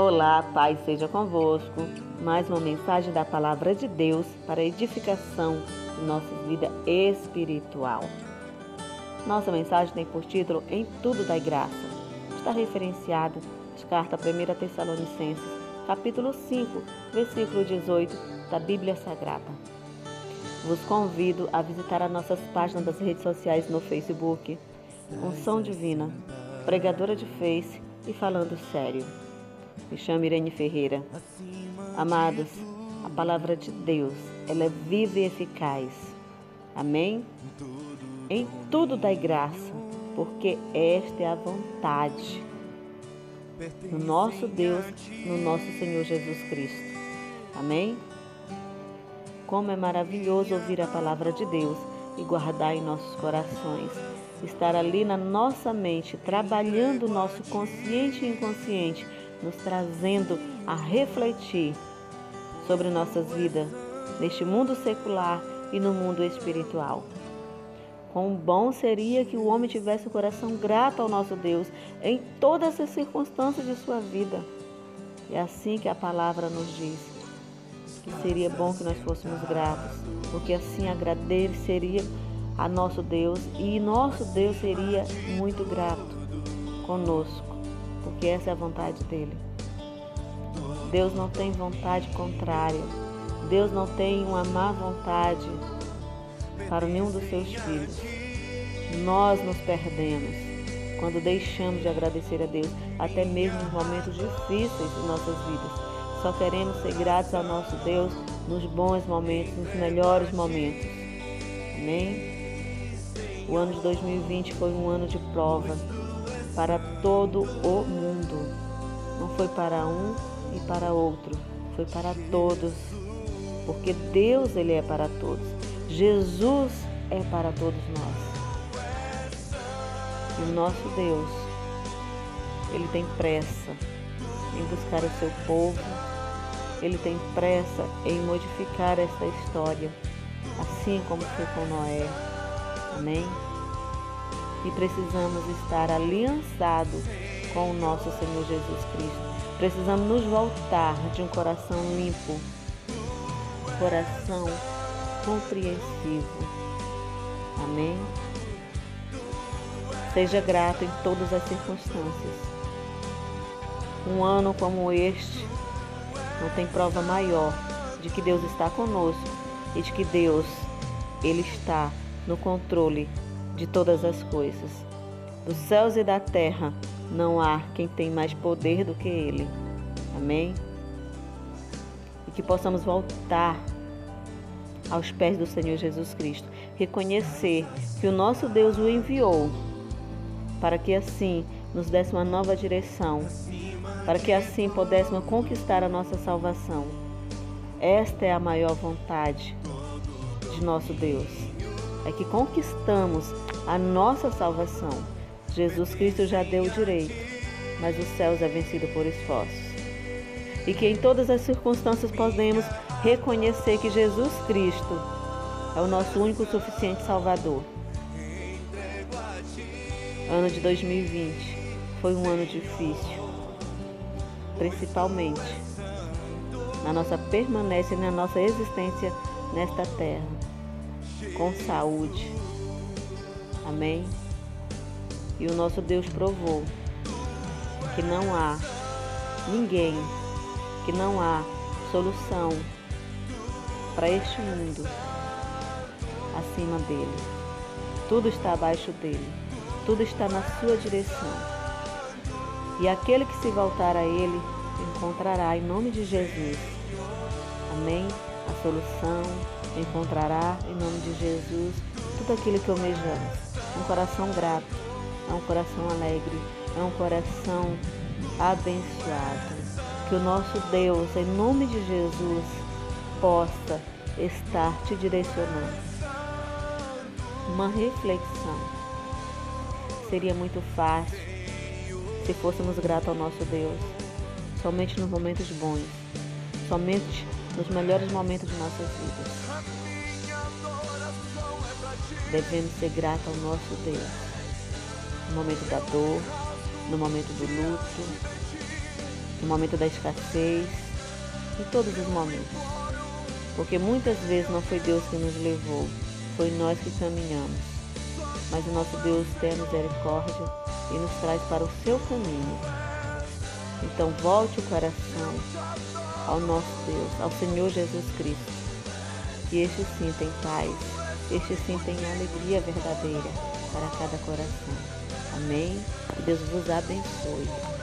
Olá, Pai seja convosco. Mais uma mensagem da palavra de Deus para edificação de nossa vida espiritual. Nossa mensagem tem por título Em Tudo da Graça. Está referenciado de carta 1 Tessalonicenses, capítulo 5, versículo 18 da Bíblia Sagrada. Vos convido a visitar as nossas páginas das redes sociais no Facebook, Unção Divina, Pregadora de Face e Falando Sério. Me chamo Irene Ferreira. Amados, a palavra de Deus, ela é viva e eficaz. Amém? Em tudo dai graça, porque esta é a vontade no nosso Deus, no nosso Senhor Jesus Cristo. Amém? Como é maravilhoso ouvir a palavra de Deus e guardar em nossos corações. Estar ali na nossa mente, trabalhando o nosso consciente e inconsciente nos trazendo a refletir sobre nossas vidas neste mundo secular e no mundo espiritual. Quão bom seria que o homem tivesse o coração grato ao nosso Deus em todas as circunstâncias de sua vida. É assim que a palavra nos diz. Que seria bom que nós fôssemos gratos, porque assim agradeceria a nosso Deus e nosso Deus seria muito grato conosco porque essa é a vontade dele. Deus não tem vontade contrária. Deus não tem uma má vontade para nenhum dos seus filhos. Nós nos perdemos quando deixamos de agradecer a Deus, até mesmo nos momentos difíceis de nossas vidas. Só queremos ser gratos ao nosso Deus nos bons momentos, nos melhores momentos. Amém? O ano de 2020 foi um ano de prova para todo o mundo. Não foi para um e para outro, foi para todos. Porque Deus ele é para todos. Jesus é para todos nós. E o nosso Deus, ele tem pressa em buscar o seu povo. Ele tem pressa em modificar esta história, assim como foi com Noé. Amém? E precisamos estar aliançados com o nosso Senhor Jesus Cristo. Precisamos nos voltar de um coração limpo, coração compreensivo. Amém? Seja grato em todas as circunstâncias. Um ano como este não tem prova maior de que Deus está conosco e de que Deus ele está no controle de todas as coisas. Dos céus e da terra não há quem tem mais poder do que Ele. Amém? E que possamos voltar aos pés do Senhor Jesus Cristo, reconhecer que o nosso Deus o enviou para que assim nos desse uma nova direção, para que assim pudéssemos conquistar a nossa salvação. Esta é a maior vontade de nosso Deus. É que conquistamos a nossa salvação. Jesus Cristo já deu o direito, mas os céus é vencido por esforços. E que em todas as circunstâncias podemos reconhecer que Jesus Cristo é o nosso único suficiente Salvador. Ano de 2020 foi um ano difícil, principalmente na nossa permanência e na nossa existência nesta terra, com saúde, Amém? E o nosso Deus provou que não há ninguém, que não há solução para este mundo acima dele. Tudo está abaixo dele, tudo está na sua direção. E aquele que se voltar a ele encontrará em nome de Jesus. Amém? A solução encontrará em nome de Jesus tudo aquilo que almejamos um coração grato, é um coração alegre, é um coração abençoado. Que o nosso Deus, em nome de Jesus, possa estar te direcionando. Uma reflexão. Seria muito fácil se fôssemos gratos ao nosso Deus, somente nos momentos bons, somente nos melhores momentos de nossas vidas. Devemos ser gratos ao nosso Deus. No momento da dor, no momento do luto, no momento da escassez, em todos os momentos. Porque muitas vezes não foi Deus que nos levou, foi nós que caminhamos. Mas o nosso Deus tem misericórdia e nos traz para o seu caminho. Então volte o coração ao nosso Deus, ao Senhor Jesus Cristo. E este sim tem paz, este sim tem alegria verdadeira para cada coração. Amém? Deus vos abençoe.